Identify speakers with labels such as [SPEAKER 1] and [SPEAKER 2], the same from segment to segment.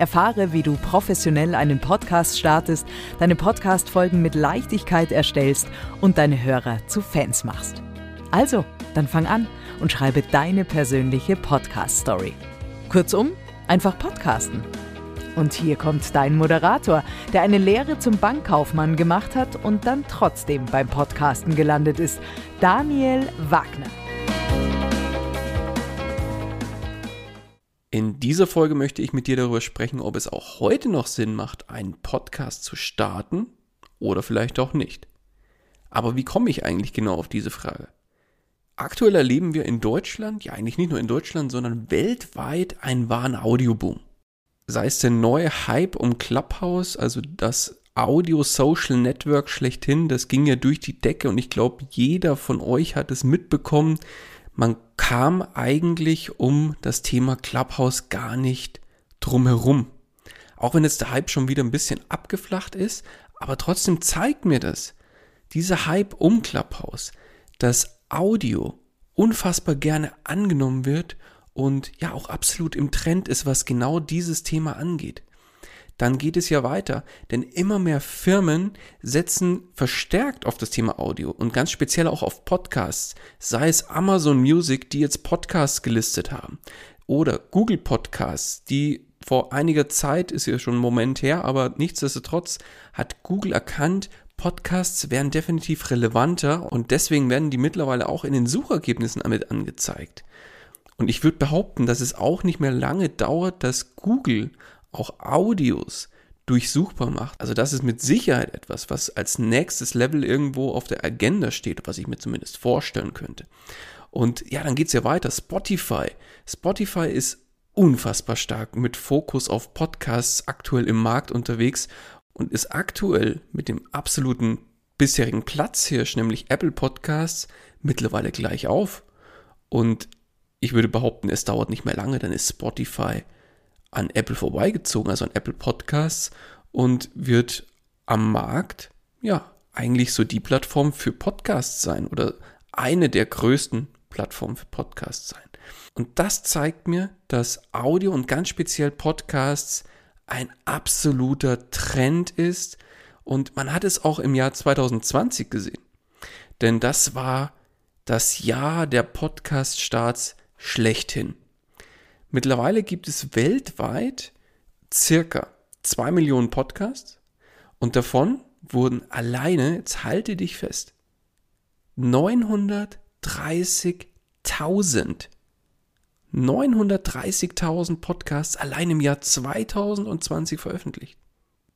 [SPEAKER 1] Erfahre, wie du professionell einen Podcast startest, deine Podcast-Folgen mit Leichtigkeit erstellst und deine Hörer zu Fans machst. Also, dann fang an und schreibe deine persönliche Podcast-Story. Kurzum, einfach podcasten. Und hier kommt dein Moderator, der eine Lehre zum Bankkaufmann gemacht hat und dann trotzdem beim Podcasten gelandet ist, Daniel Wagner.
[SPEAKER 2] In dieser Folge möchte ich mit dir darüber sprechen, ob es auch heute noch Sinn macht, einen Podcast zu starten oder vielleicht auch nicht. Aber wie komme ich eigentlich genau auf diese Frage? Aktuell erleben wir in Deutschland, ja eigentlich nicht nur in Deutschland, sondern weltweit einen wahren Audioboom. Sei es der neue Hype um Clubhouse, also das Audio-Social Network schlechthin, das ging ja durch die Decke und ich glaube, jeder von euch hat es mitbekommen, man kam eigentlich um das Thema Clubhouse gar nicht drumherum. Auch wenn jetzt der Hype schon wieder ein bisschen abgeflacht ist, aber trotzdem zeigt mir das, dieser Hype um Clubhouse, dass Audio unfassbar gerne angenommen wird und ja auch absolut im Trend ist, was genau dieses Thema angeht dann geht es ja weiter. Denn immer mehr Firmen setzen verstärkt auf das Thema Audio und ganz speziell auch auf Podcasts. Sei es Amazon Music, die jetzt Podcasts gelistet haben. Oder Google Podcasts, die vor einiger Zeit, ist ja schon ein Moment her, aber nichtsdestotrotz hat Google erkannt, Podcasts wären definitiv relevanter und deswegen werden die mittlerweile auch in den Suchergebnissen damit angezeigt. Und ich würde behaupten, dass es auch nicht mehr lange dauert, dass Google auch Audios durchsuchbar macht. Also das ist mit Sicherheit etwas, was als nächstes Level irgendwo auf der Agenda steht, was ich mir zumindest vorstellen könnte. Und ja, dann geht es ja weiter. Spotify. Spotify ist unfassbar stark mit Fokus auf Podcasts aktuell im Markt unterwegs und ist aktuell mit dem absoluten bisherigen Platzhirsch, nämlich Apple Podcasts, mittlerweile gleich auf. Und ich würde behaupten, es dauert nicht mehr lange, dann ist Spotify an Apple vorbeigezogen, also an Apple Podcasts und wird am Markt, ja, eigentlich so die Plattform für Podcasts sein oder eine der größten Plattformen für Podcasts sein. Und das zeigt mir, dass Audio und ganz speziell Podcasts ein absoluter Trend ist und man hat es auch im Jahr 2020 gesehen. Denn das war das Jahr der Podcast-Starts schlechthin. Mittlerweile gibt es weltweit circa zwei Millionen Podcasts und davon wurden alleine, jetzt halte dich fest, 930.000 930.000 Podcasts allein im Jahr 2020 veröffentlicht.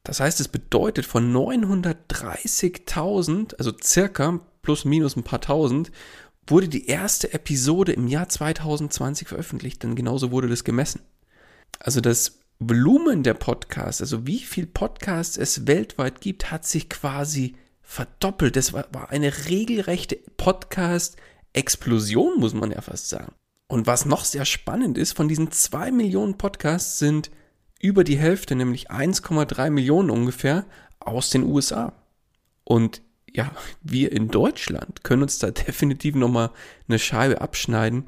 [SPEAKER 2] Das heißt, es bedeutet von 930.000, also circa plus minus ein paar tausend, wurde die erste Episode im Jahr 2020 veröffentlicht, denn genauso wurde das gemessen. Also das Volumen der Podcasts, also wie viel Podcasts es weltweit gibt, hat sich quasi verdoppelt. Das war, eine regelrechte Podcast-Explosion, muss man ja fast sagen. Und was noch sehr spannend ist, von diesen zwei Millionen Podcasts sind über die Hälfte, nämlich 1,3 Millionen ungefähr, aus den USA. Und ja, wir in Deutschland können uns da definitiv nochmal eine Scheibe abschneiden,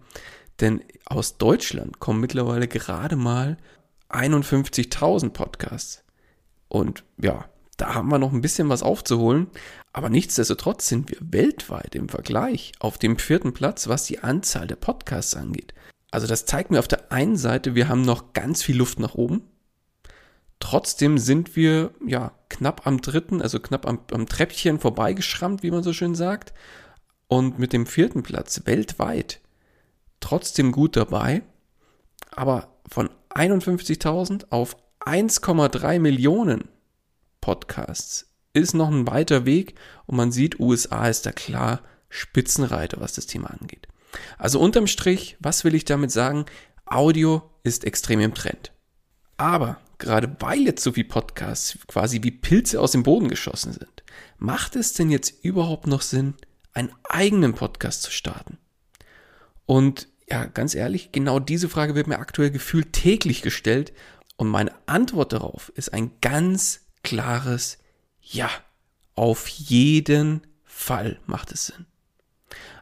[SPEAKER 2] denn aus Deutschland kommen mittlerweile gerade mal 51.000 Podcasts. Und ja, da haben wir noch ein bisschen was aufzuholen. Aber nichtsdestotrotz sind wir weltweit im Vergleich auf dem vierten Platz, was die Anzahl der Podcasts angeht. Also das zeigt mir auf der einen Seite, wir haben noch ganz viel Luft nach oben. Trotzdem sind wir ja knapp am dritten, also knapp am, am Treppchen vorbeigeschrammt, wie man so schön sagt. Und mit dem vierten Platz weltweit trotzdem gut dabei. Aber von 51.000 auf 1,3 Millionen Podcasts ist noch ein weiter Weg und man sieht, USA ist da klar Spitzenreiter, was das Thema angeht. Also unterm Strich, was will ich damit sagen? Audio ist extrem im Trend. Aber gerade weil jetzt so viele Podcasts quasi wie Pilze aus dem Boden geschossen sind, macht es denn jetzt überhaupt noch Sinn, einen eigenen Podcast zu starten? Und ja, ganz ehrlich, genau diese Frage wird mir aktuell gefühlt täglich gestellt und meine Antwort darauf ist ein ganz klares Ja. Auf jeden Fall macht es Sinn.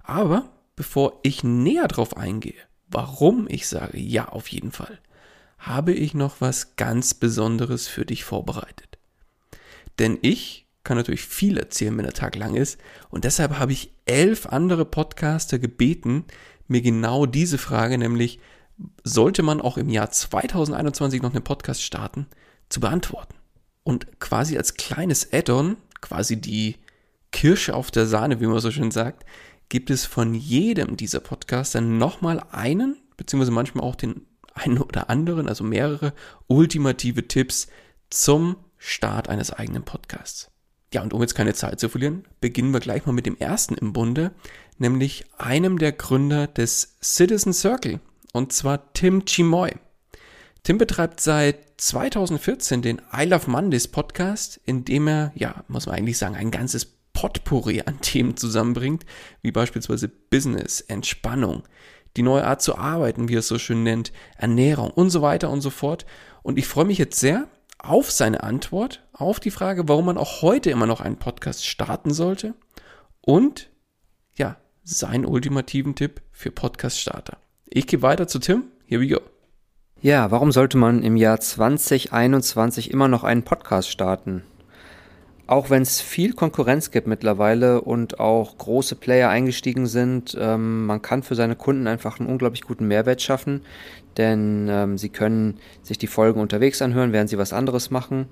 [SPEAKER 2] Aber bevor ich näher darauf eingehe, warum ich sage Ja auf jeden Fall, habe ich noch was ganz Besonderes für dich vorbereitet. Denn ich kann natürlich viel erzählen, wenn der Tag lang ist, und deshalb habe ich elf andere Podcaster gebeten, mir genau diese Frage, nämlich sollte man auch im Jahr 2021 noch einen Podcast starten, zu beantworten. Und quasi als kleines Add-on, quasi die Kirsche auf der Sahne, wie man so schön sagt, gibt es von jedem dieser Podcaster nochmal einen, beziehungsweise manchmal auch den einen oder anderen, also mehrere ultimative Tipps zum Start eines eigenen Podcasts. Ja, und um jetzt keine Zeit zu verlieren, beginnen wir gleich mal mit dem ersten im Bunde, nämlich einem der Gründer des Citizen Circle, und zwar Tim Chimoy. Tim betreibt seit 2014 den I Love Mondays Podcast, in dem er, ja, muss man eigentlich sagen, ein ganzes Potpourri an Themen zusammenbringt, wie beispielsweise Business, Entspannung, die neue Art zu arbeiten, wie er es so schön nennt, Ernährung und so weiter und so fort. Und ich freue mich jetzt sehr auf seine Antwort auf die Frage, warum man auch heute immer noch einen Podcast starten sollte und ja, seinen ultimativen Tipp für Podcast-Starter. Ich gehe weiter zu Tim. Here we go.
[SPEAKER 3] Ja, warum sollte man im Jahr 2021 immer noch einen Podcast starten? Auch wenn es viel Konkurrenz gibt mittlerweile und auch große Player eingestiegen sind, ähm, man kann für seine Kunden einfach einen unglaublich guten Mehrwert schaffen, denn ähm, sie können sich die Folgen unterwegs anhören, während sie was anderes machen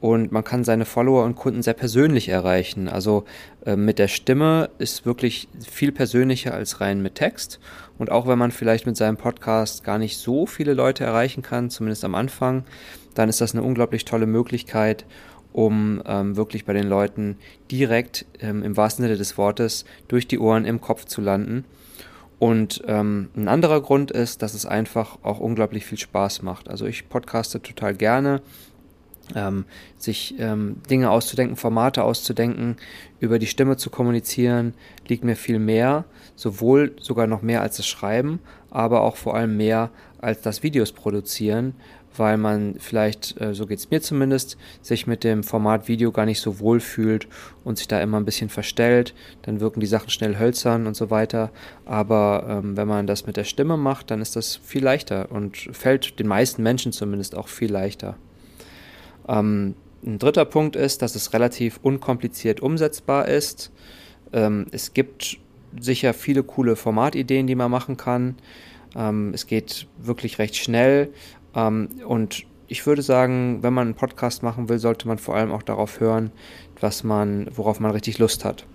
[SPEAKER 3] und man kann seine Follower und Kunden sehr persönlich erreichen. Also äh, mit der Stimme ist wirklich viel persönlicher als rein mit Text. Und auch wenn man vielleicht mit seinem Podcast gar nicht so viele Leute erreichen kann, zumindest am Anfang, dann ist das eine unglaublich tolle Möglichkeit, um ähm, wirklich bei den Leuten direkt ähm, im wahrsten Sinne des Wortes durch die Ohren im Kopf zu landen. Und ähm, ein anderer Grund ist, dass es einfach auch unglaublich viel Spaß macht. Also ich podcaste total gerne ähm, sich ähm, Dinge auszudenken, Formate auszudenken, über die Stimme zu kommunizieren, liegt mir viel mehr, sowohl sogar noch mehr als das Schreiben, aber auch vor allem mehr als das Videos produzieren, weil man vielleicht, äh, so geht es mir zumindest, sich mit dem Format Video gar nicht so wohl fühlt und sich da immer ein bisschen verstellt, dann wirken die Sachen schnell hölzern und so weiter. Aber ähm, wenn man das mit der Stimme macht, dann ist das viel leichter und fällt den meisten Menschen zumindest auch viel leichter. Ähm, ein dritter Punkt ist, dass es relativ unkompliziert umsetzbar ist. Ähm, es gibt sicher viele coole Formatideen, die man machen kann. Ähm, es geht wirklich recht schnell. Ähm, und ich würde sagen, wenn man einen Podcast machen will, sollte man vor allem auch darauf hören, was man, worauf man richtig Lust hat.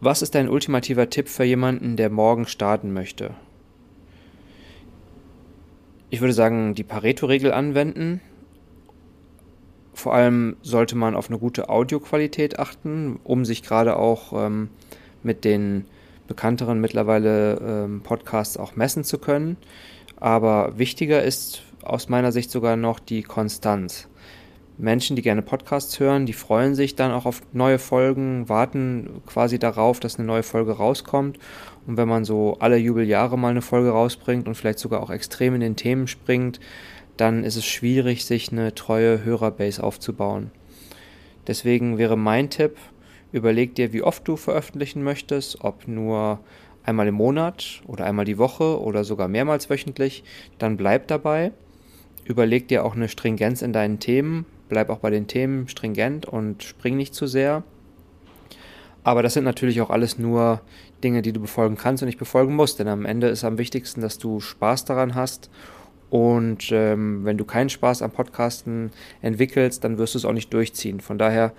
[SPEAKER 3] Was ist dein ultimativer Tipp für jemanden, der morgen starten möchte? Ich würde sagen, die Pareto-Regel anwenden. Vor allem sollte man auf eine gute Audioqualität achten, um sich gerade auch ähm, mit den bekannteren mittlerweile ähm, Podcasts auch messen zu können. Aber wichtiger ist aus meiner Sicht sogar noch die Konstanz. Menschen, die gerne Podcasts hören, die freuen sich dann auch auf neue Folgen, warten quasi darauf, dass eine neue Folge rauskommt. Und wenn man so alle Jubeljahre mal eine Folge rausbringt und vielleicht sogar auch extrem in den Themen springt, dann ist es schwierig, sich eine treue Hörerbase aufzubauen. Deswegen wäre mein Tipp, überleg dir, wie oft du veröffentlichen möchtest, ob nur einmal im Monat oder einmal die Woche oder sogar mehrmals wöchentlich, dann bleib dabei. Überleg dir auch eine Stringenz in deinen Themen, bleib auch bei den Themen stringent und spring nicht zu sehr. Aber das sind natürlich auch alles nur Dinge, die du befolgen kannst und nicht befolgen musst, denn am Ende ist am wichtigsten, dass du Spaß daran hast. Und ähm, wenn du keinen Spaß am Podcasten entwickelst, dann wirst du es auch nicht durchziehen. Von daher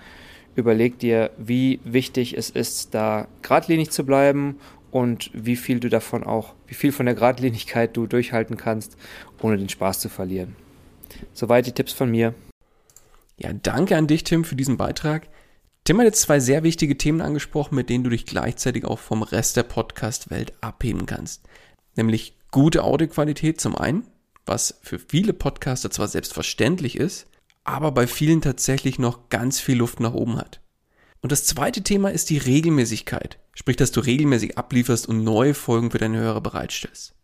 [SPEAKER 3] überleg dir, wie wichtig es ist, da geradlinig zu bleiben und wie viel du davon auch, wie viel von der Geradlinigkeit du durchhalten kannst, ohne den Spaß zu verlieren. Soweit die Tipps von mir.
[SPEAKER 2] Ja, danke an dich, Tim, für diesen Beitrag. Tim hat jetzt zwei sehr wichtige Themen angesprochen, mit denen du dich gleichzeitig auch vom Rest der Podcast-Welt abheben kannst. Nämlich gute Audioqualität zum einen, was für viele Podcaster zwar selbstverständlich ist, aber bei vielen tatsächlich noch ganz viel Luft nach oben hat. Und das zweite Thema ist die Regelmäßigkeit, sprich, dass du regelmäßig ablieferst und neue Folgen für deine Hörer bereitstellst.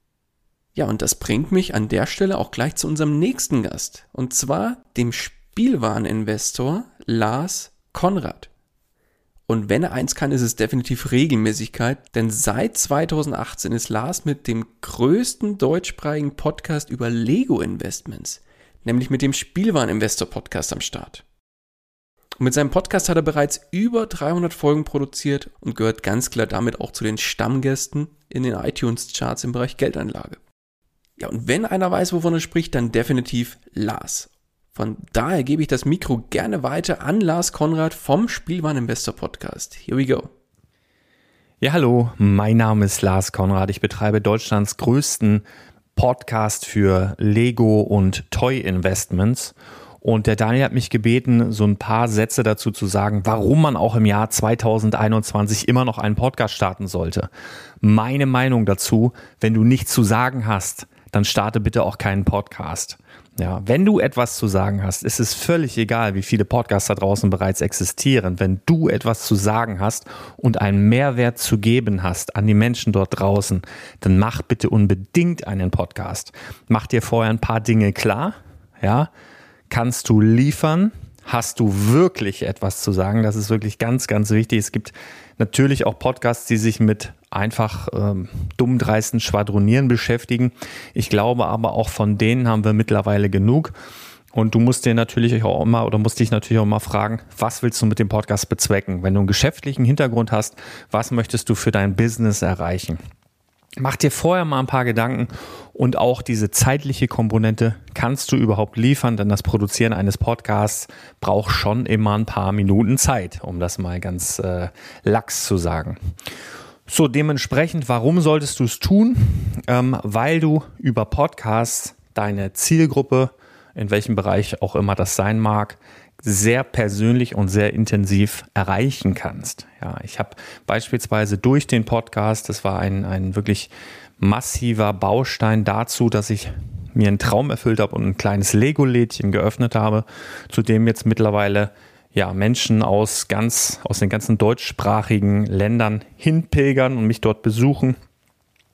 [SPEAKER 2] Ja, und das bringt mich an der Stelle auch gleich zu unserem nächsten Gast, und zwar dem Spielwareninvestor Lars Konrad. Und wenn er eins kann, ist es definitiv Regelmäßigkeit, denn seit 2018 ist Lars mit dem größten deutschsprachigen Podcast über Lego Investments, nämlich mit dem Spielwareninvestor Podcast am Start. Und mit seinem Podcast hat er bereits über 300 Folgen produziert und gehört ganz klar damit auch zu den Stammgästen in den iTunes-Charts im Bereich Geldanlage. Ja, und wenn einer weiß, wovon er spricht, dann definitiv Lars. Von daher gebe ich das Mikro gerne weiter an Lars Konrad vom Spielwareninvestor Podcast. Here we go.
[SPEAKER 4] Ja, hallo, mein Name ist Lars Konrad. Ich betreibe Deutschlands größten Podcast für Lego und Toy Investments und der Daniel hat mich gebeten, so ein paar Sätze dazu zu sagen, warum man auch im Jahr 2021 immer noch einen Podcast starten sollte. Meine Meinung dazu, wenn du nichts zu sagen hast, dann starte bitte auch keinen Podcast. Ja, wenn du etwas zu sagen hast, ist es völlig egal, wie viele Podcasts da draußen bereits existieren. Wenn du etwas zu sagen hast und einen Mehrwert zu geben hast an die Menschen dort draußen, dann mach bitte unbedingt einen Podcast. Mach dir vorher ein paar Dinge klar, ja, Kannst du liefern? Hast du wirklich etwas zu sagen? Das ist wirklich ganz, ganz wichtig. Es gibt natürlich auch Podcasts, die sich mit einfach ähm, dumm dreisten Schwadronieren beschäftigen. Ich glaube aber auch von denen haben wir mittlerweile genug. Und du musst dir natürlich auch immer oder musst dich natürlich auch immer fragen, was willst du mit dem Podcast bezwecken? Wenn du einen geschäftlichen Hintergrund hast, was möchtest du für dein Business erreichen? Mach dir vorher mal ein paar Gedanken und auch diese zeitliche Komponente kannst du überhaupt liefern, denn das Produzieren eines Podcasts braucht schon immer ein paar Minuten Zeit, um das mal ganz äh, lax zu sagen. So, dementsprechend, warum solltest du es tun? Ähm, weil du über Podcasts deine Zielgruppe, in welchem Bereich auch immer das sein mag, sehr persönlich und sehr intensiv erreichen kannst. Ja, ich habe beispielsweise durch den Podcast, das war ein, ein wirklich massiver Baustein dazu, dass ich mir einen Traum erfüllt habe und ein kleines Lego-Lädchen geöffnet habe, zu dem jetzt mittlerweile ja, Menschen aus ganz, aus den ganzen deutschsprachigen Ländern hinpilgern und mich dort besuchen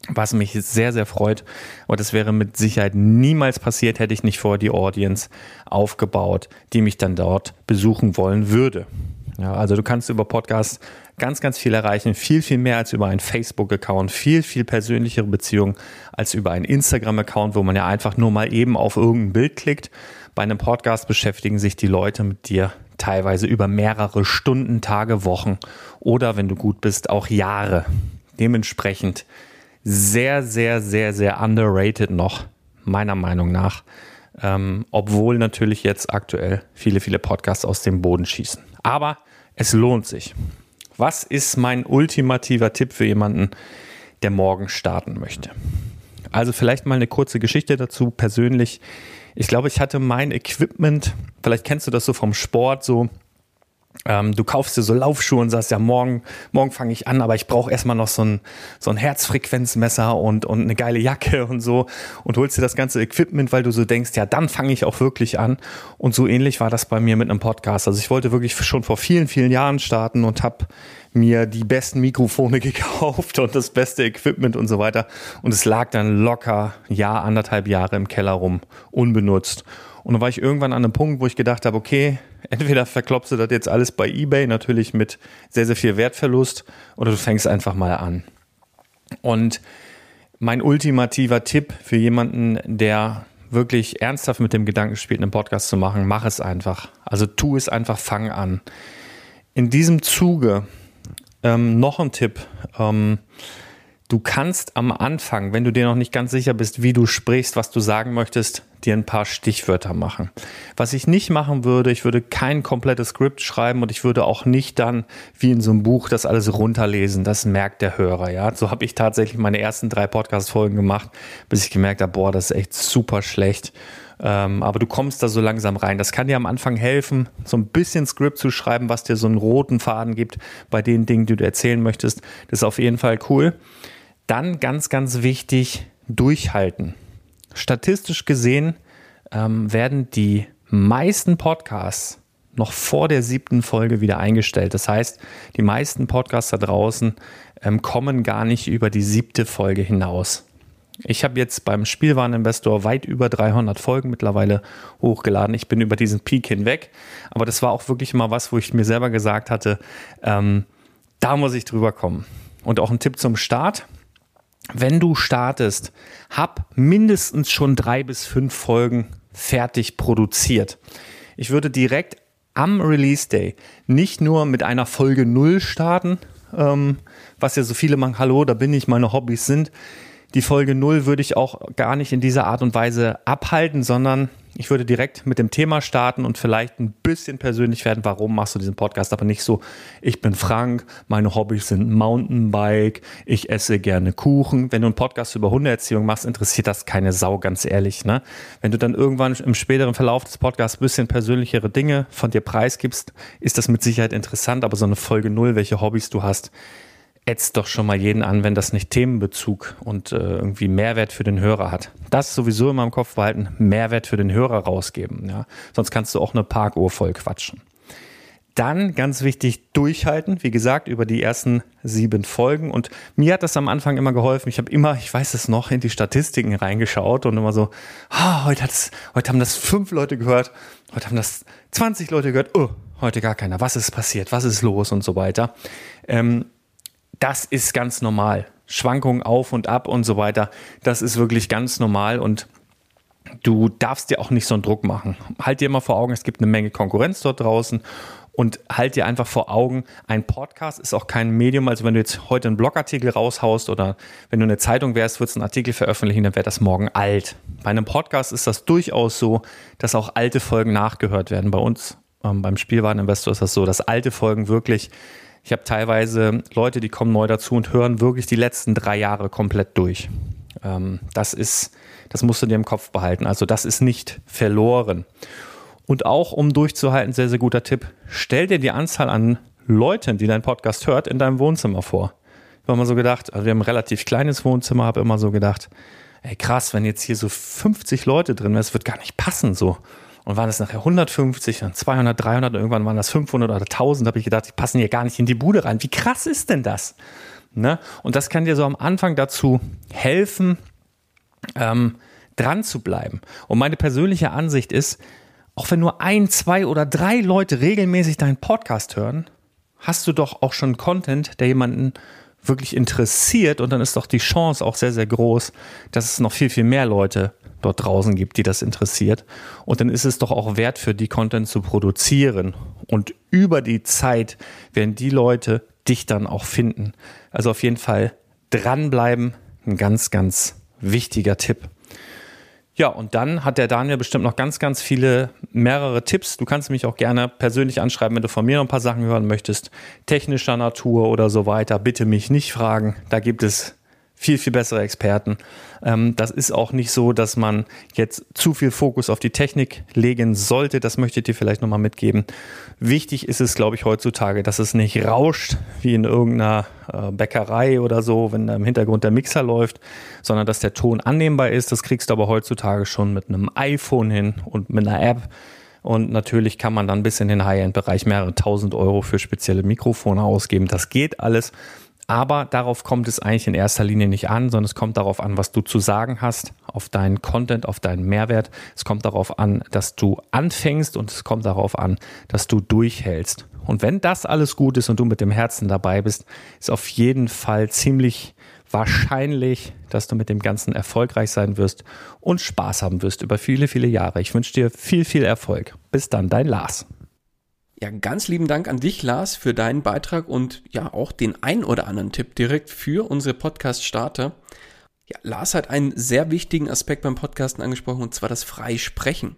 [SPEAKER 4] was mich sehr, sehr freut. Und das wäre mit Sicherheit niemals passiert, hätte ich nicht vorher die Audience aufgebaut, die mich dann dort besuchen wollen würde. Ja, also du kannst über Podcasts ganz, ganz viel erreichen, viel, viel mehr als über einen Facebook-Account, viel, viel persönlichere Beziehungen als über einen Instagram-Account, wo man ja einfach nur mal eben auf irgendein Bild klickt. Bei einem Podcast beschäftigen sich die Leute mit dir teilweise über mehrere Stunden, Tage, Wochen oder wenn du gut bist, auch Jahre. Dementsprechend sehr, sehr, sehr, sehr underrated noch, meiner Meinung nach. Ähm, obwohl natürlich jetzt aktuell viele, viele Podcasts aus dem Boden schießen. Aber es lohnt sich. Was ist mein ultimativer Tipp für jemanden, der morgen starten möchte? Also vielleicht mal eine kurze Geschichte dazu persönlich. Ich glaube, ich hatte mein Equipment, vielleicht kennst du das so vom Sport, so ähm, du kaufst dir so Laufschuhe und sagst, ja, morgen, morgen fange ich an, aber ich brauche erstmal noch so ein, so ein Herzfrequenzmesser und, und eine geile Jacke und so und holst dir das ganze Equipment, weil du so denkst, ja, dann fange ich auch wirklich an. Und so ähnlich war das bei mir mit einem Podcast. Also ich wollte wirklich schon vor vielen, vielen Jahren starten und habe mir die besten Mikrofone gekauft und das beste Equipment und so weiter. Und es lag dann locker Jahr, anderthalb Jahre im Keller rum, unbenutzt. Und dann war ich irgendwann an einem Punkt, wo ich gedacht habe, okay, Entweder verklopst du das jetzt alles bei eBay, natürlich mit sehr, sehr viel Wertverlust, oder du fängst einfach mal an. Und mein ultimativer Tipp für jemanden, der wirklich ernsthaft mit dem Gedanken spielt, einen Podcast zu machen, mach es einfach. Also tu es einfach, fang an. In diesem Zuge ähm, noch ein Tipp. Ähm, Du kannst am Anfang, wenn du dir noch nicht ganz sicher bist, wie du sprichst, was du sagen möchtest, dir ein paar Stichwörter machen. Was ich nicht machen würde, ich würde kein komplettes Skript schreiben und ich würde auch nicht dann wie in so einem Buch das alles runterlesen. Das merkt der Hörer, ja. So habe ich tatsächlich meine ersten drei Podcast-Folgen gemacht, bis ich gemerkt habe, boah, das ist echt super schlecht. Ähm, aber du kommst da so langsam rein. Das kann dir am Anfang helfen, so ein bisschen Skript zu schreiben, was dir so einen roten Faden gibt bei den Dingen, die du erzählen möchtest. Das ist auf jeden Fall cool. Dann ganz, ganz wichtig, durchhalten. Statistisch gesehen ähm, werden die meisten Podcasts noch vor der siebten Folge wieder eingestellt. Das heißt, die meisten Podcasts da draußen ähm, kommen gar nicht über die siebte Folge hinaus. Ich habe jetzt beim Spielwareninvestor weit über 300 Folgen mittlerweile hochgeladen. Ich bin über diesen Peak hinweg. Aber das war auch wirklich mal was, wo ich mir selber gesagt hatte, ähm, da muss ich drüber kommen. Und auch ein Tipp zum Start wenn du startest, hab mindestens schon drei bis fünf Folgen fertig produziert. Ich würde direkt am Release Day nicht nur mit einer Folge null starten, ähm, was ja so viele machen, hallo, da bin ich, meine Hobbys sind. Die Folge null würde ich auch gar nicht in dieser Art und Weise abhalten, sondern ich würde direkt mit dem Thema starten und vielleicht ein bisschen persönlich werden. Warum machst du diesen Podcast? Aber nicht so, ich bin Frank, meine Hobbys sind Mountainbike, ich esse gerne Kuchen. Wenn du einen Podcast über Hundeerziehung machst, interessiert das keine Sau, ganz ehrlich. Ne? Wenn du dann irgendwann im späteren Verlauf des Podcasts ein bisschen persönlichere Dinge von dir preisgibst, ist das mit Sicherheit interessant. Aber so eine Folge null, welche Hobbys du hast, ätzt doch schon mal jeden an, wenn das nicht Themenbezug und äh, irgendwie Mehrwert für den Hörer hat. Das sowieso immer im Kopf behalten, Mehrwert für den Hörer rausgeben. Ja? Sonst kannst du auch eine Parkuhr voll quatschen. Dann ganz wichtig durchhalten, wie gesagt, über die ersten sieben Folgen. Und mir hat das am Anfang immer geholfen. Ich habe immer, ich weiß es noch, in die Statistiken reingeschaut und immer so, oh, heute, heute haben das fünf Leute gehört, heute haben das 20 Leute gehört, oh, heute gar keiner. Was ist passiert? Was ist los und so weiter. Ähm, das ist ganz normal. Schwankungen auf und ab und so weiter, das ist wirklich ganz normal und du darfst dir auch nicht so einen Druck machen. Halt dir immer vor Augen, es gibt eine Menge Konkurrenz dort draußen und halt dir einfach vor Augen, ein Podcast ist auch kein Medium, also wenn du jetzt heute einen Blogartikel raushaust oder wenn du eine Zeitung wärst, würdest du einen Artikel veröffentlichen, dann wäre das morgen alt. Bei einem Podcast ist das durchaus so, dass auch alte Folgen nachgehört werden. Bei uns ähm, beim Spielwareninvestor ist das so, dass alte Folgen wirklich ich habe teilweise Leute, die kommen neu dazu und hören wirklich die letzten drei Jahre komplett durch. Ähm, das ist, das musst du dir im Kopf behalten. Also das ist nicht verloren. Und auch um durchzuhalten, sehr, sehr guter Tipp, stell dir die Anzahl an Leuten, die deinen Podcast hört, in deinem Wohnzimmer vor. Ich habe immer so gedacht, also wir haben ein relativ kleines Wohnzimmer, habe immer so gedacht, ey krass, wenn jetzt hier so 50 Leute drin wären, das wird gar nicht passen so. Und waren es nachher 150, dann 200, 300 und irgendwann waren das 500 oder 1000. Da habe ich gedacht, die passen hier gar nicht in die Bude rein. Wie krass ist denn das? Ne? Und das kann dir so am Anfang dazu helfen, ähm, dran zu bleiben. Und meine persönliche Ansicht ist, auch wenn nur ein, zwei oder drei Leute regelmäßig deinen Podcast hören, hast du doch auch schon Content, der jemanden wirklich interessiert und dann ist doch die Chance auch sehr, sehr groß, dass es noch viel, viel mehr Leute dort draußen gibt, die das interessiert. Und dann ist es doch auch wert für die Content zu produzieren. Und über die Zeit werden die Leute dich dann auch finden. Also auf jeden Fall dranbleiben, ein ganz, ganz wichtiger Tipp. Ja, und dann hat der Daniel bestimmt noch ganz, ganz viele, mehrere Tipps. Du kannst mich auch gerne persönlich anschreiben, wenn du von mir noch ein paar Sachen hören möchtest, technischer Natur oder so weiter. Bitte mich nicht fragen. Da gibt es viel, viel bessere Experten. Ähm, das ist auch nicht so, dass man jetzt zu viel Fokus auf die Technik legen sollte. Das möchte ich dir vielleicht nochmal mitgeben. Wichtig ist es, glaube ich, heutzutage, dass es nicht rauscht wie in irgendeiner äh, Bäckerei oder so, wenn da im Hintergrund der Mixer läuft, sondern dass der Ton annehmbar ist. Das kriegst du aber heutzutage schon mit einem iPhone hin und mit einer App. Und natürlich kann man dann bis in den High-End-Bereich mehrere tausend Euro für spezielle Mikrofone ausgeben. Das geht alles. Aber darauf kommt es eigentlich in erster Linie nicht an, sondern es kommt darauf an, was du zu sagen hast, auf deinen Content, auf deinen Mehrwert. Es kommt darauf an, dass du anfängst und es kommt darauf an, dass du durchhältst. Und wenn das alles gut ist und du mit dem Herzen dabei bist, ist auf jeden Fall ziemlich wahrscheinlich, dass du mit dem Ganzen erfolgreich sein wirst und Spaß haben wirst über viele, viele Jahre. Ich wünsche dir viel, viel Erfolg. Bis dann, dein Lars.
[SPEAKER 2] Ja, ganz lieben Dank an dich, Lars, für deinen Beitrag und ja auch den ein oder anderen Tipp direkt für unsere Podcast-Starter. Ja, Lars hat einen sehr wichtigen Aspekt beim Podcasten angesprochen und zwar das Freisprechen.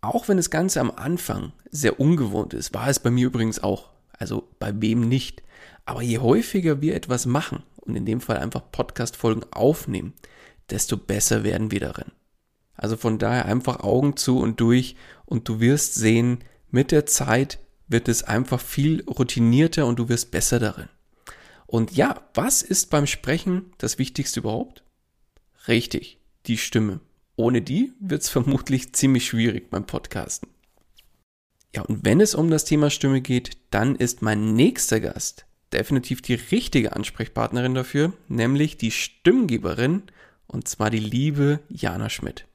[SPEAKER 2] Auch wenn das Ganze am Anfang sehr ungewohnt ist, war es bei mir übrigens auch. Also bei wem nicht. Aber je häufiger wir etwas machen und in dem Fall einfach Podcast-Folgen aufnehmen, desto besser werden wir darin. Also von daher einfach Augen zu und durch und du wirst sehen, mit der Zeit wird es einfach viel routinierter und du wirst besser darin. Und ja, was ist beim Sprechen das Wichtigste überhaupt? Richtig, die Stimme. Ohne die wird es vermutlich ziemlich schwierig beim Podcasten. Ja, und wenn es um das Thema Stimme geht, dann ist mein nächster Gast definitiv die richtige Ansprechpartnerin dafür, nämlich die Stimmgeberin, und zwar die liebe Jana Schmidt.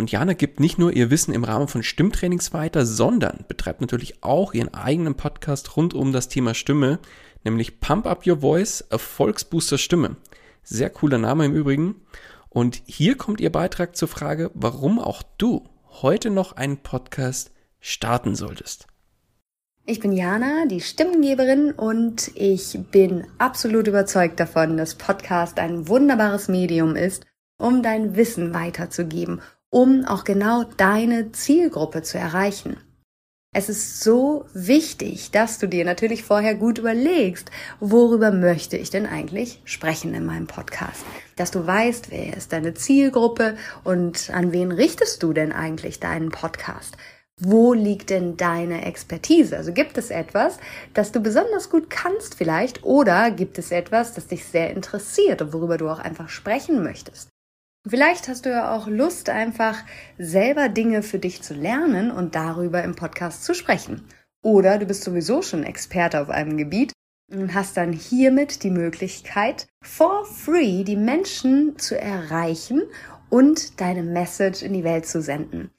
[SPEAKER 2] Und Jana gibt nicht nur ihr Wissen im Rahmen von Stimmtrainings weiter, sondern betreibt natürlich auch ihren eigenen Podcast rund um das Thema Stimme, nämlich Pump Up Your Voice, Erfolgsbooster Stimme. Sehr cooler Name im Übrigen. Und hier kommt Ihr Beitrag zur Frage, warum auch du heute noch einen Podcast starten solltest.
[SPEAKER 5] Ich bin Jana, die Stimmengeberin und ich bin absolut überzeugt davon, dass Podcast ein wunderbares Medium ist, um dein Wissen weiterzugeben, um auch genau deine Zielgruppe zu erreichen. Es ist so wichtig, dass du dir natürlich vorher gut überlegst, worüber möchte ich denn eigentlich sprechen in meinem Podcast. Dass du weißt, wer ist deine Zielgruppe und an wen richtest du denn eigentlich deinen Podcast. Wo liegt denn deine Expertise? Also gibt es etwas, das du besonders gut kannst vielleicht oder gibt es etwas, das dich sehr interessiert und worüber du auch einfach sprechen möchtest? Vielleicht hast du ja auch Lust, einfach selber Dinge für dich zu lernen und darüber im Podcast zu sprechen. Oder du bist sowieso schon Experte auf einem Gebiet und hast dann hiermit die Möglichkeit, for free die Menschen zu erreichen und deine Message in die Welt zu senden.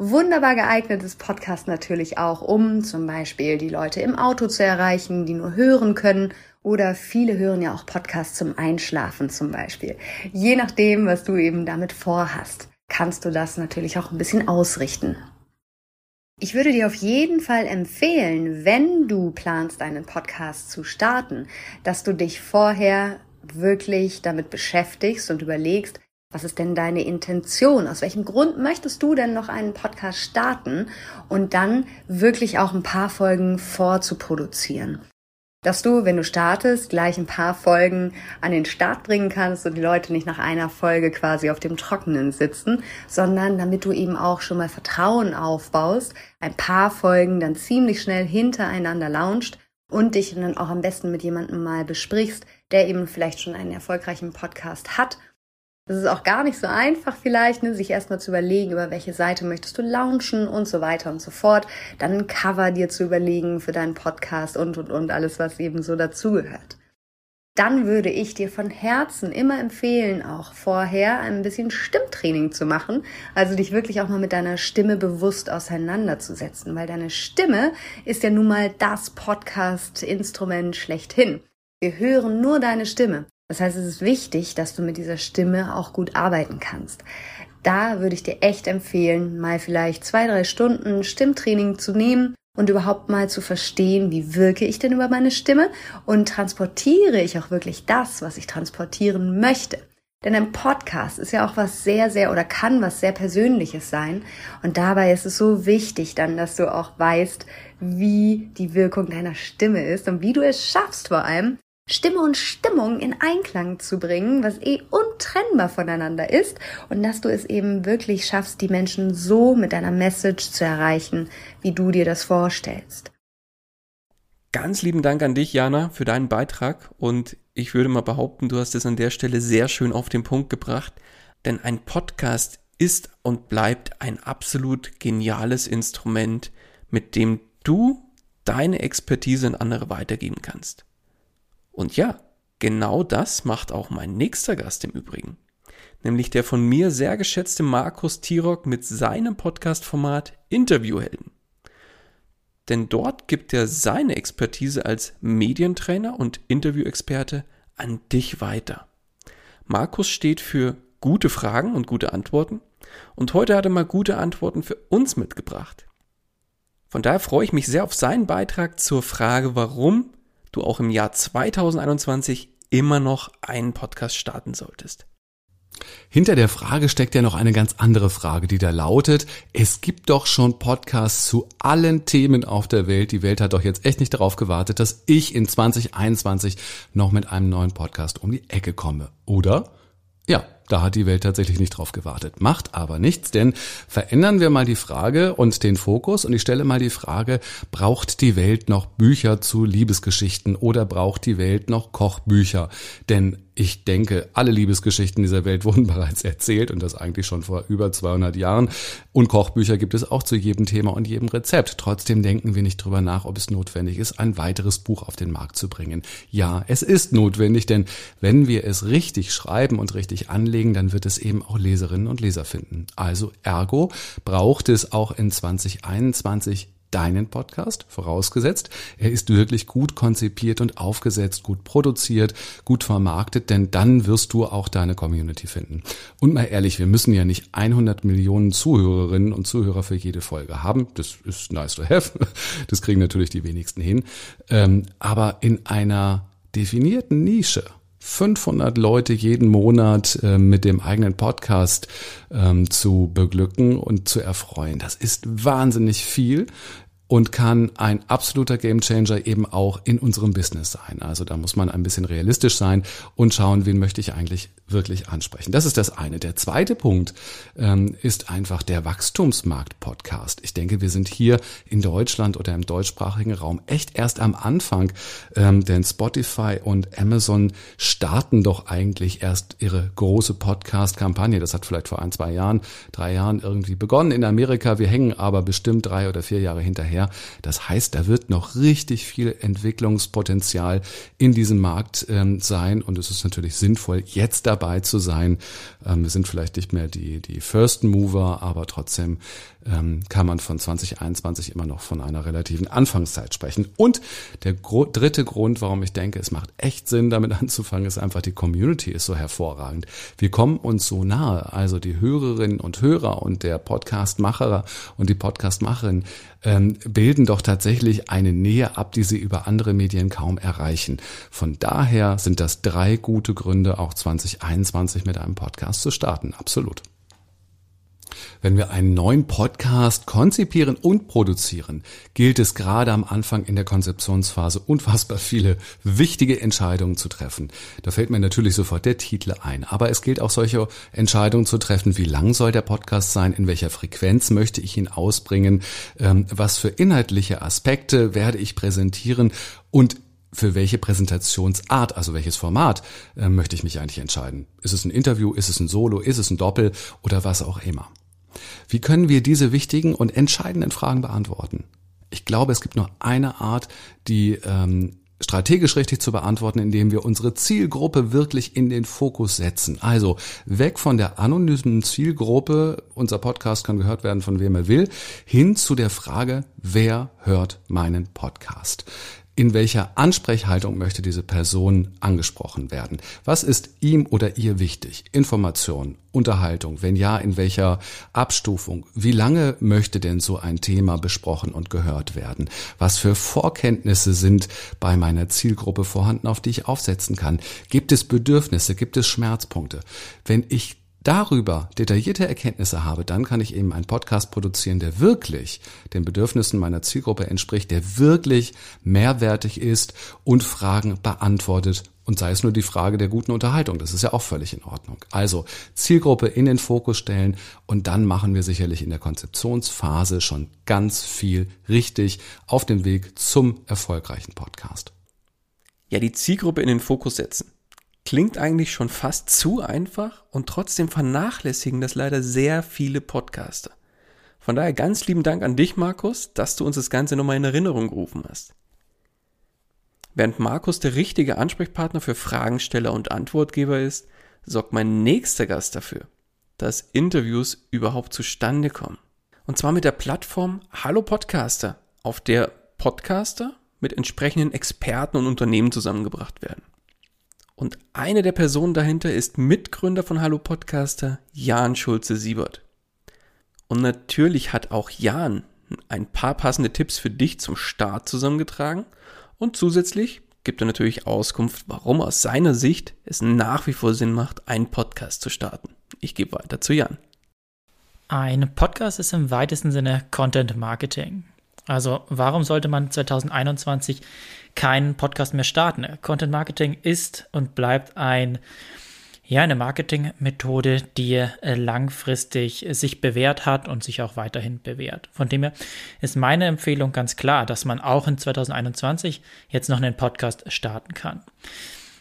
[SPEAKER 5] Wunderbar geeignetes Podcast natürlich auch, um zum Beispiel die Leute im Auto zu erreichen, die nur hören können oder viele hören ja auch Podcasts zum Einschlafen zum Beispiel. Je nachdem, was du eben damit vorhast, kannst du das natürlich auch ein bisschen ausrichten. Ich würde dir auf jeden Fall empfehlen, wenn du planst, einen Podcast zu starten, dass du dich vorher wirklich damit beschäftigst und überlegst, was ist denn deine Intention? Aus welchem Grund möchtest du denn noch einen Podcast starten und dann wirklich auch ein paar Folgen vorzuproduzieren? dass du, wenn du startest, gleich ein paar Folgen an den Start bringen kannst und die Leute nicht nach einer Folge quasi auf dem Trockenen sitzen, sondern damit du eben auch schon mal Vertrauen aufbaust, ein paar Folgen dann ziemlich schnell hintereinander launcht und dich dann auch am besten mit jemandem mal besprichst, der eben vielleicht schon einen erfolgreichen Podcast hat das ist auch gar nicht so einfach vielleicht, ne, sich erstmal zu überlegen, über welche Seite möchtest du launchen und so weiter und so fort. Dann ein Cover dir zu überlegen für deinen Podcast und, und, und alles, was eben so dazugehört. Dann würde ich dir von Herzen immer empfehlen, auch vorher ein bisschen Stimmtraining zu machen. Also dich wirklich auch mal mit deiner Stimme bewusst auseinanderzusetzen, weil deine Stimme ist ja nun mal das Podcast-Instrument schlechthin. Wir hören nur deine Stimme. Das heißt, es ist wichtig, dass du mit dieser Stimme auch gut arbeiten kannst. Da würde ich dir echt empfehlen, mal vielleicht zwei, drei Stunden Stimmtraining zu nehmen und überhaupt mal zu verstehen, wie wirke ich denn über meine Stimme und transportiere ich auch wirklich das, was ich transportieren möchte. Denn ein Podcast ist ja auch was sehr, sehr oder kann was sehr Persönliches sein. Und dabei ist es so wichtig dann, dass du auch weißt, wie die Wirkung deiner Stimme ist und wie du es schaffst vor allem, Stimme und Stimmung in Einklang zu bringen, was eh untrennbar voneinander ist und dass du es eben wirklich schaffst, die Menschen so mit deiner Message zu erreichen, wie du dir das vorstellst.
[SPEAKER 2] Ganz lieben Dank an dich, Jana, für deinen Beitrag und ich würde mal behaupten, du hast es an der Stelle sehr schön auf den Punkt gebracht, denn ein Podcast ist und bleibt ein absolut geniales Instrument, mit dem du deine Expertise an andere weitergeben kannst. Und ja, genau das macht auch mein nächster Gast im Übrigen. nämlich der von mir sehr geschätzte Markus Tirock mit seinem Podcast-Format Interviewhelden. Denn dort gibt er seine Expertise als Medientrainer und Interviewexperte an dich weiter. Markus steht für gute Fragen und gute Antworten und heute hat er mal gute Antworten für uns mitgebracht. Von daher freue ich mich sehr auf seinen Beitrag zur Frage, warum du auch im Jahr 2021 immer noch einen Podcast starten solltest.
[SPEAKER 6] Hinter der Frage steckt ja noch eine ganz andere Frage, die da lautet, es gibt doch schon Podcasts zu allen Themen auf der Welt. Die Welt hat doch jetzt echt nicht darauf gewartet, dass ich in 2021 noch mit einem neuen Podcast um die Ecke komme. Oder? Ja, da hat die Welt tatsächlich nicht drauf gewartet. Macht aber nichts, denn verändern wir mal die Frage und den Fokus und ich stelle mal die Frage, braucht die Welt noch Bücher zu Liebesgeschichten oder braucht die Welt noch Kochbücher? Denn ich denke, alle Liebesgeschichten dieser Welt wurden bereits erzählt und das eigentlich schon vor über 200 Jahren. Und Kochbücher gibt es auch zu jedem Thema und jedem Rezept. Trotzdem denken wir nicht drüber nach, ob es notwendig ist, ein weiteres Buch auf den Markt zu bringen. Ja, es ist notwendig, denn wenn wir es richtig schreiben und richtig anlegen, dann wird es eben auch Leserinnen und Leser finden. Also ergo braucht es auch in 2021 deinen Podcast, vorausgesetzt, er ist wirklich gut konzipiert und aufgesetzt, gut produziert, gut vermarktet, denn dann wirst du auch deine Community finden. Und mal ehrlich, wir müssen ja nicht 100 Millionen Zuhörerinnen und Zuhörer für jede Folge haben. Das ist nice to have. Das kriegen natürlich die wenigsten hin. Ähm, aber in einer definierten Nische, 500 Leute jeden Monat äh, mit dem eigenen Podcast ähm, zu beglücken und zu erfreuen. Das ist wahnsinnig viel und kann ein absoluter Gamechanger eben auch in unserem Business sein. Also da muss man ein bisschen realistisch sein und schauen, wen möchte ich eigentlich wirklich ansprechen. Das ist das eine. Der zweite Punkt ähm, ist einfach der Wachstumsmarkt-Podcast. Ich denke, wir sind hier in Deutschland oder im deutschsprachigen Raum echt erst am Anfang, ähm, denn Spotify und Amazon starten doch eigentlich erst ihre große Podcast-Kampagne. Das hat vielleicht vor ein, zwei Jahren, drei Jahren irgendwie begonnen in Amerika. Wir hängen aber bestimmt drei oder vier Jahre hinterher her. Das heißt, da wird noch richtig viel Entwicklungspotenzial in diesem Markt ähm, sein und es ist natürlich sinnvoll, jetzt dabei zu sein. Ähm, wir sind vielleicht nicht mehr die, die First Mover, aber trotzdem ähm, kann man von 2021 immer noch von einer relativen Anfangszeit sprechen. Und der dritte Grund, warum ich denke, es macht echt Sinn, damit anzufangen, ist einfach, die Community ist so hervorragend. Wir kommen uns so nahe, also die Hörerinnen und Hörer und der Podcastmacher und die Podcastmacherin ähm, bilden doch tatsächlich eine Nähe ab, die sie über andere Medien kaum erreichen. Von daher sind das drei gute Gründe, auch 2021 mit einem Podcast zu starten. Absolut. Wenn wir einen neuen Podcast konzipieren und produzieren, gilt es gerade am Anfang in der Konzeptionsphase unfassbar viele wichtige Entscheidungen zu treffen. Da fällt mir natürlich sofort der Titel ein. Aber es gilt auch solche Entscheidungen zu treffen, wie lang soll der Podcast sein, in welcher Frequenz möchte ich ihn ausbringen, ähm, was für inhaltliche Aspekte werde ich präsentieren und für welche Präsentationsart, also welches Format äh, möchte ich mich eigentlich entscheiden? Ist es ein Interview, ist es ein Solo, ist es ein Doppel oder was auch immer? Wie können wir diese wichtigen und entscheidenden Fragen beantworten? Ich glaube, es gibt nur eine Art, die ähm, strategisch richtig zu beantworten, indem wir unsere Zielgruppe wirklich in den Fokus setzen. Also weg von der anonymen Zielgruppe, unser Podcast kann gehört werden von wem er will, hin zu der Frage, wer hört meinen Podcast? In welcher Ansprechhaltung möchte diese Person angesprochen werden? Was ist ihm oder ihr wichtig? Information, Unterhaltung, wenn ja, in welcher Abstufung? Wie lange möchte denn so ein Thema besprochen und gehört werden? Was für Vorkenntnisse sind bei meiner Zielgruppe vorhanden, auf die ich aufsetzen kann? Gibt es Bedürfnisse? Gibt es Schmerzpunkte? Wenn ich darüber detaillierte Erkenntnisse habe, dann kann ich eben einen Podcast produzieren, der wirklich den Bedürfnissen meiner Zielgruppe entspricht, der wirklich mehrwertig ist und Fragen beantwortet und sei es nur die Frage der guten Unterhaltung. Das ist ja auch völlig in Ordnung. Also Zielgruppe in den Fokus stellen und dann machen wir sicherlich in der Konzeptionsphase schon ganz viel richtig auf dem Weg zum erfolgreichen Podcast.
[SPEAKER 2] Ja, die Zielgruppe in den Fokus setzen klingt eigentlich schon fast zu einfach und trotzdem vernachlässigen das leider sehr viele Podcaster. Von daher ganz lieben Dank an dich, Markus, dass du uns das Ganze nochmal in Erinnerung gerufen hast. Während Markus der richtige Ansprechpartner für Fragensteller und Antwortgeber ist, sorgt mein nächster Gast dafür, dass Interviews überhaupt zustande kommen. Und zwar mit der Plattform Hallo Podcaster, auf der Podcaster mit entsprechenden Experten und Unternehmen zusammengebracht werden. Und eine der Personen dahinter ist Mitgründer von Hallo Podcaster, Jan Schulze-Siebert. Und natürlich hat auch Jan ein paar passende Tipps für dich zum Start zusammengetragen und zusätzlich gibt er natürlich Auskunft, warum aus seiner Sicht es nach wie vor Sinn macht, einen Podcast zu starten. Ich gebe weiter zu Jan.
[SPEAKER 7] Ein Podcast ist im weitesten Sinne Content Marketing. Also warum sollte man 2021 keinen Podcast mehr starten? Content Marketing ist und bleibt ein ja, eine Marketingmethode, die äh, langfristig sich bewährt hat und sich auch weiterhin bewährt. Von dem her ist meine Empfehlung ganz klar, dass man auch in 2021 jetzt noch einen Podcast starten kann.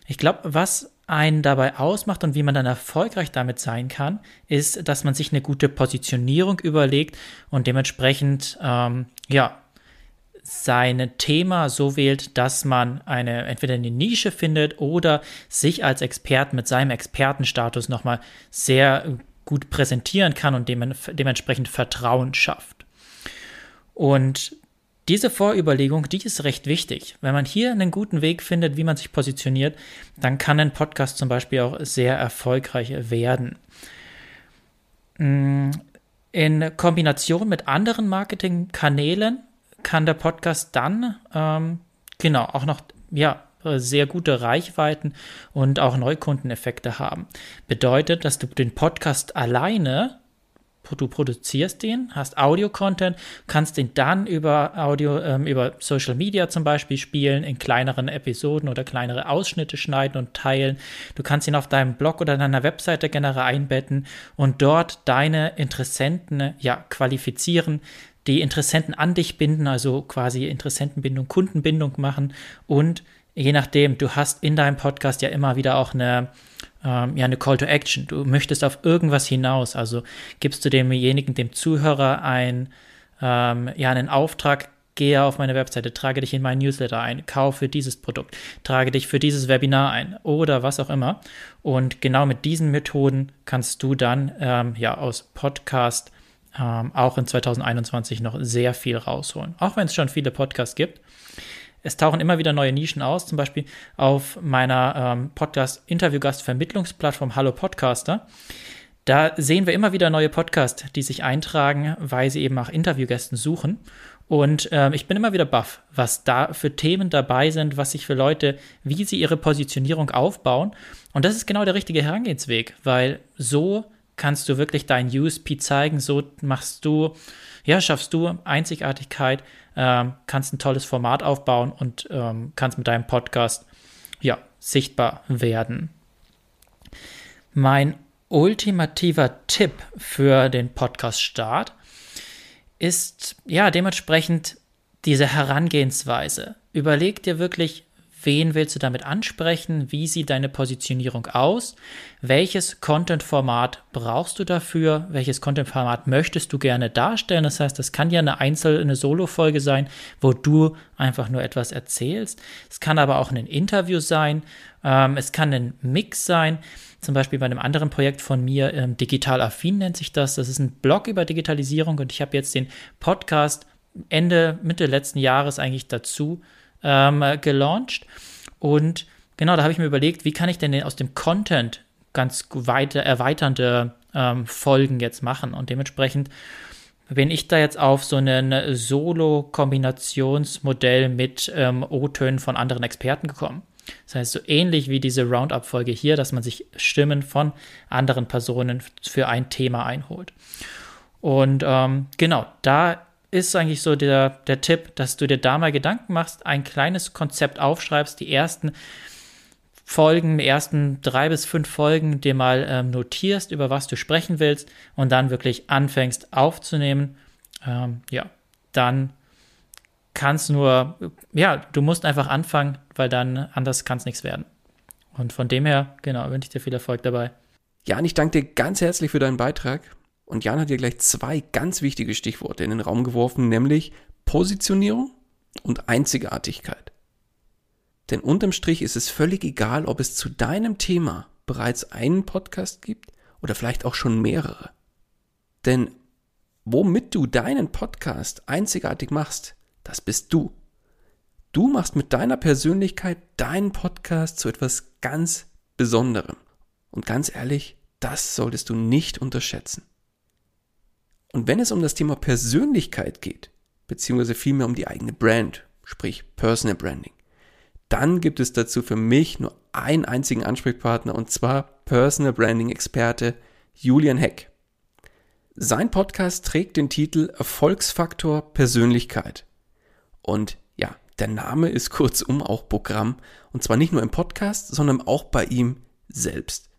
[SPEAKER 7] Ich glaube, was einen dabei ausmacht und wie man dann erfolgreich damit sein kann, ist, dass man sich eine gute Positionierung überlegt und dementsprechend ähm, ja sein Thema so wählt, dass man eine entweder eine Nische findet oder sich als Expert mit seinem Expertenstatus nochmal sehr gut präsentieren kann und dem, dementsprechend Vertrauen schafft. Und diese Vorüberlegung, die ist recht wichtig. Wenn man hier einen guten Weg findet, wie man sich positioniert, dann kann ein Podcast zum Beispiel auch sehr erfolgreich werden. Mm, in Kombination mit anderen Marketingkanälen kann der Podcast dann ähm, genau auch noch ja sehr gute Reichweiten und auch Neukundeneffekte haben. Bedeutet, dass du den Podcast alleine du produzierst den, hast Audio-Content, kannst den dann über Audio, ähm, über Social Media zum Beispiel spielen, in kleineren Episoden oder kleinere Ausschnitte schneiden und teilen. Du kannst ihn auf deinem Blog oder deiner Webseite generell einbetten und dort deine Interessenten ja qualifizieren, die Interessenten an dich binden, also quasi Interessentenbindung, Kundenbindung machen und je nachdem, du hast in deinem Podcast ja immer wieder auch eine, ähm, ja, eine Call to Action. Du möchtest auf irgendwas hinaus, also gibst du demjenigen, dem Zuhörer ein, ähm, ja, einen Auftrag, gehe auf meine Webseite, trage dich in meinen Newsletter ein, kaufe dieses Produkt, trage dich für dieses Webinar ein oder was auch immer. Und genau mit diesen Methoden kannst du dann ähm, ja aus Podcast ähm, auch in 2021 noch sehr viel rausholen. Auch wenn es schon viele Podcasts gibt. Es tauchen immer wieder neue Nischen aus, zum Beispiel auf meiner ähm, Podcast-Interviewgast-Vermittlungsplattform Hallo Podcaster. Da sehen wir immer wieder neue Podcasts, die sich eintragen, weil sie eben nach Interviewgästen suchen. Und ähm, ich bin immer wieder baff, was da für Themen dabei sind, was sich für Leute, wie sie ihre Positionierung aufbauen. Und das ist genau der richtige Herangehensweg, weil so kannst du wirklich dein USP zeigen. So machst du, ja, schaffst du Einzigartigkeit, ähm, kannst ein tolles Format aufbauen und ähm, kannst mit deinem Podcast, ja, sichtbar werden. Mein ultimativer Tipp für den Podcast-Start ist, ja, dementsprechend diese Herangehensweise. Überleg dir wirklich, Wen willst du damit ansprechen? Wie sieht deine Positionierung aus? Welches Content-Format brauchst du dafür? Welches Content-Format möchtest du gerne darstellen? Das heißt, das kann ja eine einzelne Solo-Folge sein, wo du einfach nur etwas erzählst. Es kann aber auch ein Interview sein. Ähm, es kann ein Mix sein. Zum Beispiel bei einem anderen Projekt von mir, ähm, Digital Affin nennt sich das. Das ist ein Blog über Digitalisierung und ich habe jetzt den Podcast Ende, Mitte letzten Jahres eigentlich dazu ähm, gelauncht. Und genau, da habe ich mir überlegt, wie kann ich denn aus dem Content ganz weiter erweiternde ähm, Folgen jetzt machen. Und dementsprechend bin ich da jetzt auf so ein Solo-Kombinationsmodell mit ähm, O-Tönen von anderen Experten gekommen. Das heißt, so ähnlich wie diese Roundup-Folge hier, dass man sich Stimmen von anderen Personen für ein Thema einholt. Und ähm, genau, da ist eigentlich so der, der Tipp, dass du dir da mal Gedanken machst, ein kleines Konzept aufschreibst, die ersten Folgen, die ersten drei bis fünf Folgen dir mal ähm, notierst, über was du sprechen willst und dann wirklich anfängst aufzunehmen. Ähm, ja, dann kannst nur, ja, du musst einfach anfangen, weil dann anders kann es nichts werden. Und von dem her, genau, wünsche ich dir viel Erfolg dabei.
[SPEAKER 2] Ja, und ich danke dir ganz herzlich für deinen Beitrag. Und Jan hat dir gleich zwei ganz wichtige Stichworte in den Raum geworfen, nämlich Positionierung und Einzigartigkeit. Denn unterm Strich ist es völlig egal, ob es zu deinem Thema bereits einen Podcast gibt oder vielleicht auch schon mehrere. Denn womit du deinen Podcast einzigartig machst, das bist du. Du machst mit deiner Persönlichkeit deinen Podcast zu etwas ganz Besonderem. Und ganz ehrlich, das solltest du nicht unterschätzen. Und wenn es um das Thema Persönlichkeit geht, beziehungsweise vielmehr um die eigene Brand, sprich Personal Branding, dann gibt es dazu für mich nur einen einzigen Ansprechpartner und zwar Personal Branding Experte Julian Heck. Sein Podcast trägt den Titel Erfolgsfaktor Persönlichkeit. Und ja, der Name ist kurzum auch Programm und zwar nicht nur im Podcast, sondern auch bei ihm selbst.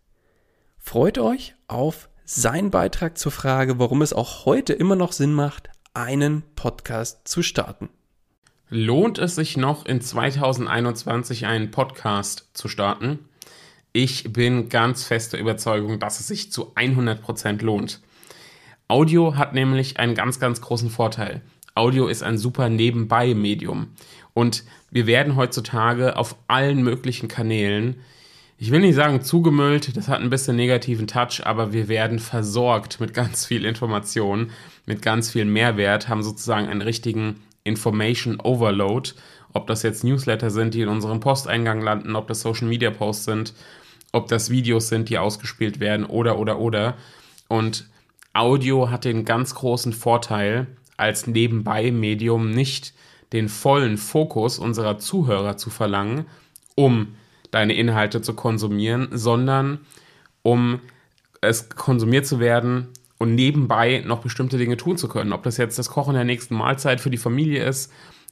[SPEAKER 2] Freut euch auf seinen Beitrag zur Frage, warum es auch heute immer noch Sinn macht, einen Podcast zu starten.
[SPEAKER 8] Lohnt es sich noch in 2021 einen Podcast zu starten? Ich bin ganz fester Überzeugung, dass es sich zu 100% lohnt. Audio hat nämlich einen ganz, ganz großen Vorteil. Audio ist ein super Nebenbei-Medium. Und wir werden heutzutage auf allen möglichen Kanälen, ich will nicht sagen zugemüllt, das hat ein bisschen negativen Touch, aber wir werden versorgt mit ganz viel Information, mit ganz viel Mehrwert, haben sozusagen einen richtigen Information Overload, ob das jetzt Newsletter sind, die in unserem Posteingang landen, ob das Social Media Posts sind, ob das Videos sind, die ausgespielt werden oder oder oder. Und Audio hat den ganz großen Vorteil, als Nebenbei-Medium nicht den vollen Fokus unserer Zuhörer zu verlangen, um deine Inhalte zu konsumieren, sondern um es konsumiert zu werden und nebenbei noch bestimmte Dinge tun zu können. Ob das jetzt das Kochen der nächsten Mahlzeit für die Familie ist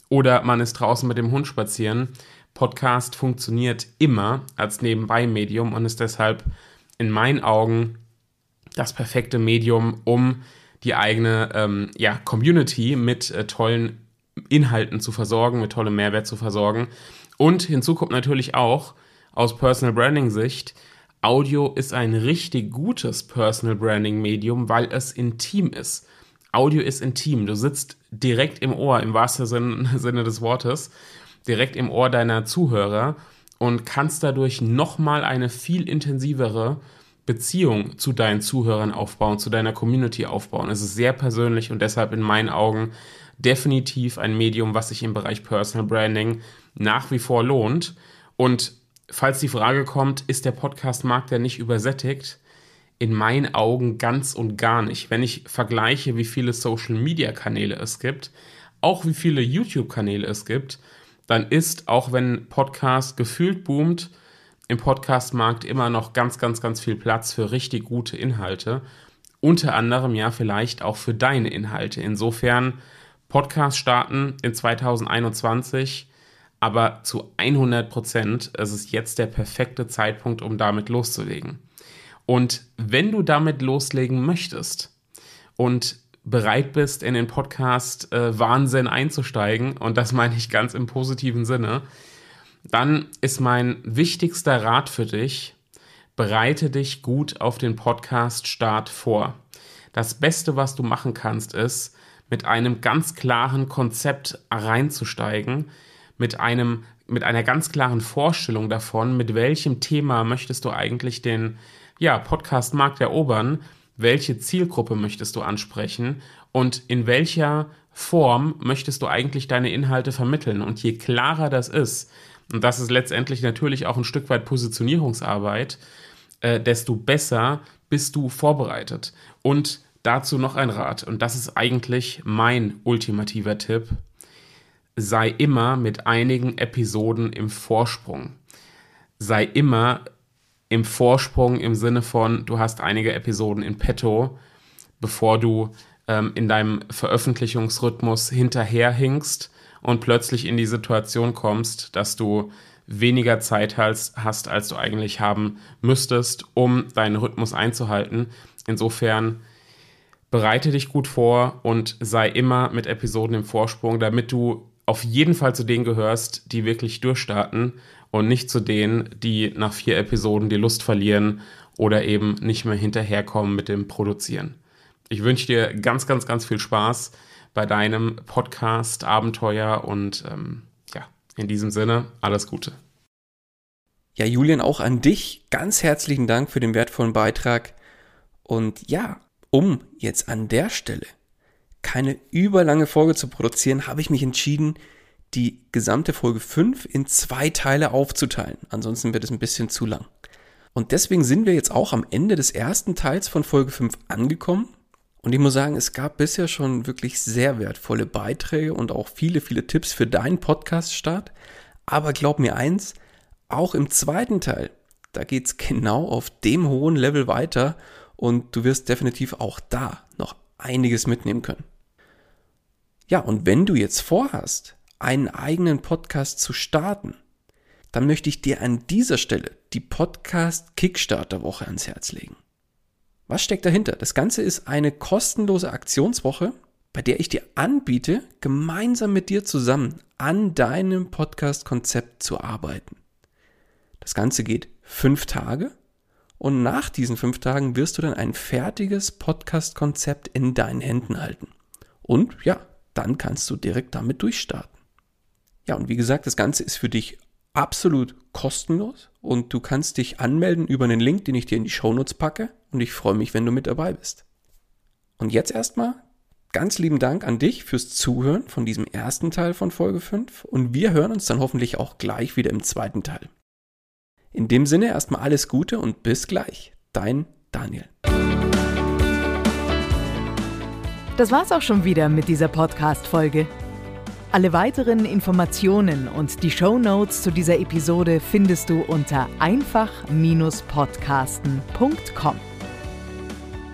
[SPEAKER 8] oder man ist draußen mit dem Hund spazieren. Podcast funktioniert immer als Nebenbei-Medium und ist deshalb in meinen Augen das perfekte Medium, um die eigene ähm, ja, Community mit äh, tollen Inhalten zu versorgen, mit tollem Mehrwert zu versorgen. Und hinzu kommt natürlich auch aus Personal Branding Sicht, Audio ist ein richtig gutes Personal Branding Medium, weil es intim ist. Audio ist intim. Du sitzt direkt im Ohr, im wahrsten Sinne des Wortes, direkt im Ohr deiner Zuhörer und kannst dadurch nochmal eine viel intensivere Beziehung zu deinen Zuhörern aufbauen, zu deiner Community aufbauen. Es ist sehr persönlich und deshalb in meinen Augen definitiv ein Medium, was sich im Bereich Personal Branding nach wie vor lohnt. Und falls die Frage kommt, ist der Podcast-Markt ja nicht übersättigt? In meinen Augen ganz und gar nicht. Wenn ich vergleiche, wie viele Social-Media-Kanäle es gibt, auch wie viele YouTube-Kanäle es gibt, dann ist, auch wenn Podcast gefühlt boomt, im Podcast-Markt immer noch ganz, ganz, ganz viel Platz für richtig gute Inhalte. Unter anderem ja vielleicht auch für deine Inhalte. Insofern Podcast starten in 2021 aber zu 100 Prozent ist es jetzt der perfekte Zeitpunkt, um damit loszulegen. Und wenn du damit loslegen möchtest und bereit bist, in den Podcast äh, Wahnsinn einzusteigen, und das meine ich ganz im positiven Sinne, dann ist mein wichtigster Rat für dich, bereite dich gut auf den Podcast-Start vor. Das Beste, was du machen kannst, ist, mit einem ganz klaren Konzept reinzusteigen, mit einem mit einer ganz klaren Vorstellung davon, mit welchem Thema möchtest du eigentlich den ja, Podcast-Markt erobern, welche Zielgruppe möchtest du ansprechen und in welcher Form möchtest du eigentlich deine Inhalte vermitteln. Und je klarer das ist, und das ist letztendlich natürlich auch ein Stück weit Positionierungsarbeit, äh, desto besser bist du vorbereitet. Und dazu noch ein Rat, und das ist eigentlich mein ultimativer Tipp sei immer mit einigen Episoden im Vorsprung. Sei immer im Vorsprung im Sinne von, du hast einige Episoden in petto, bevor du ähm, in deinem Veröffentlichungsrhythmus hinterherhinkst und plötzlich in die Situation kommst, dass du weniger Zeit hast, hast, als du eigentlich haben müsstest, um deinen Rhythmus einzuhalten. Insofern bereite dich gut vor und sei immer mit Episoden im Vorsprung, damit du auf jeden Fall zu denen gehörst, die wirklich durchstarten und nicht zu denen, die nach vier Episoden die Lust verlieren oder eben nicht mehr hinterherkommen mit dem Produzieren. Ich wünsche dir ganz, ganz, ganz viel Spaß bei deinem Podcast-Abenteuer und ähm, ja, in diesem Sinne alles Gute.
[SPEAKER 2] Ja, Julian, auch an dich ganz herzlichen Dank für den wertvollen Beitrag. Und ja, um jetzt an der Stelle keine überlange Folge zu produzieren, habe ich mich entschieden, die gesamte Folge 5 in zwei Teile aufzuteilen. Ansonsten wird es ein bisschen zu lang. Und deswegen sind wir jetzt auch am Ende des ersten Teils von Folge 5 angekommen. Und ich muss sagen, es gab bisher schon wirklich sehr wertvolle Beiträge und auch viele, viele Tipps für deinen Podcast-Start. Aber glaub mir eins, auch im zweiten Teil, da geht es genau auf dem hohen Level weiter und du wirst definitiv auch da noch einiges mitnehmen können. Ja, und wenn du jetzt vorhast, einen eigenen Podcast zu starten, dann möchte ich dir an dieser Stelle die Podcast Kickstarter Woche ans Herz legen. Was steckt dahinter? Das Ganze ist eine kostenlose Aktionswoche, bei der ich dir anbiete, gemeinsam mit dir zusammen an deinem Podcast-Konzept zu arbeiten. Das Ganze geht fünf Tage und nach diesen fünf Tagen wirst du dann ein fertiges Podcast-Konzept in deinen Händen halten. Und ja, dann kannst du direkt damit durchstarten. Ja, und wie gesagt, das Ganze ist für dich absolut kostenlos und du kannst dich anmelden über einen Link, den ich dir in die Shownotes packe und ich freue mich, wenn du mit dabei bist. Und jetzt erstmal ganz lieben Dank an dich fürs Zuhören von diesem ersten Teil von Folge 5 und wir hören uns dann hoffentlich auch gleich wieder im zweiten Teil. In dem Sinne erstmal alles Gute und bis gleich. Dein Daniel.
[SPEAKER 1] Das war's auch schon wieder mit dieser Podcast-Folge. Alle weiteren Informationen und die Show Notes zu dieser Episode findest du unter einfach-podcasten.com.